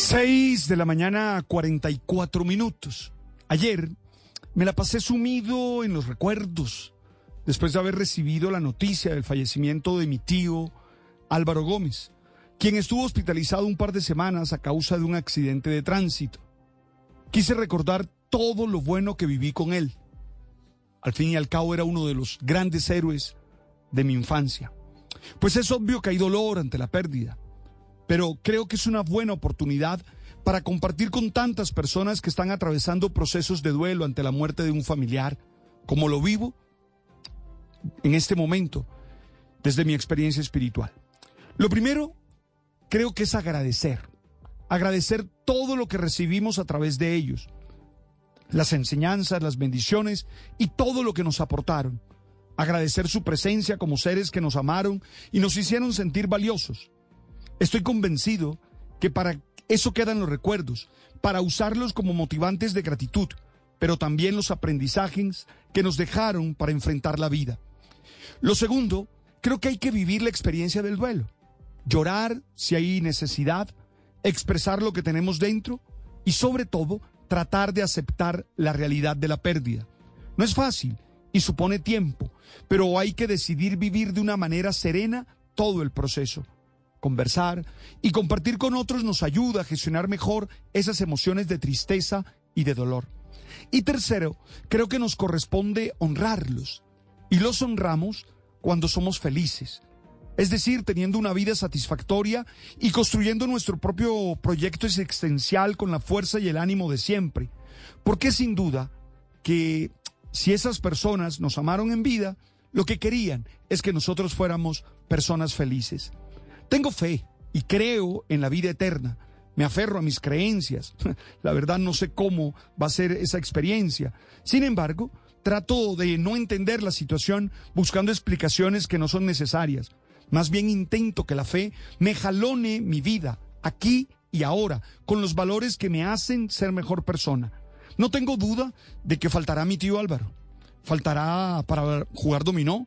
6 de la mañana, 44 minutos. Ayer me la pasé sumido en los recuerdos, después de haber recibido la noticia del fallecimiento de mi tío Álvaro Gómez, quien estuvo hospitalizado un par de semanas a causa de un accidente de tránsito. Quise recordar todo lo bueno que viví con él. Al fin y al cabo era uno de los grandes héroes de mi infancia. Pues es obvio que hay dolor ante la pérdida pero creo que es una buena oportunidad para compartir con tantas personas que están atravesando procesos de duelo ante la muerte de un familiar, como lo vivo en este momento desde mi experiencia espiritual. Lo primero, creo que es agradecer, agradecer todo lo que recibimos a través de ellos, las enseñanzas, las bendiciones y todo lo que nos aportaron. Agradecer su presencia como seres que nos amaron y nos hicieron sentir valiosos. Estoy convencido que para eso quedan los recuerdos, para usarlos como motivantes de gratitud, pero también los aprendizajes que nos dejaron para enfrentar la vida. Lo segundo, creo que hay que vivir la experiencia del duelo, llorar si hay necesidad, expresar lo que tenemos dentro y sobre todo tratar de aceptar la realidad de la pérdida. No es fácil y supone tiempo, pero hay que decidir vivir de una manera serena todo el proceso conversar y compartir con otros nos ayuda a gestionar mejor esas emociones de tristeza y de dolor. Y tercero, creo que nos corresponde honrarlos. Y los honramos cuando somos felices. Es decir, teniendo una vida satisfactoria y construyendo nuestro propio proyecto existencial con la fuerza y el ánimo de siempre. Porque sin duda que si esas personas nos amaron en vida, lo que querían es que nosotros fuéramos personas felices. Tengo fe y creo en la vida eterna. Me aferro a mis creencias. La verdad no sé cómo va a ser esa experiencia. Sin embargo, trato de no entender la situación buscando explicaciones que no son necesarias. Más bien intento que la fe me jalone mi vida, aquí y ahora, con los valores que me hacen ser mejor persona. No tengo duda de que faltará mi tío Álvaro. Faltará para jugar dominó,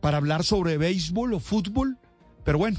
para hablar sobre béisbol o fútbol. Pero bueno,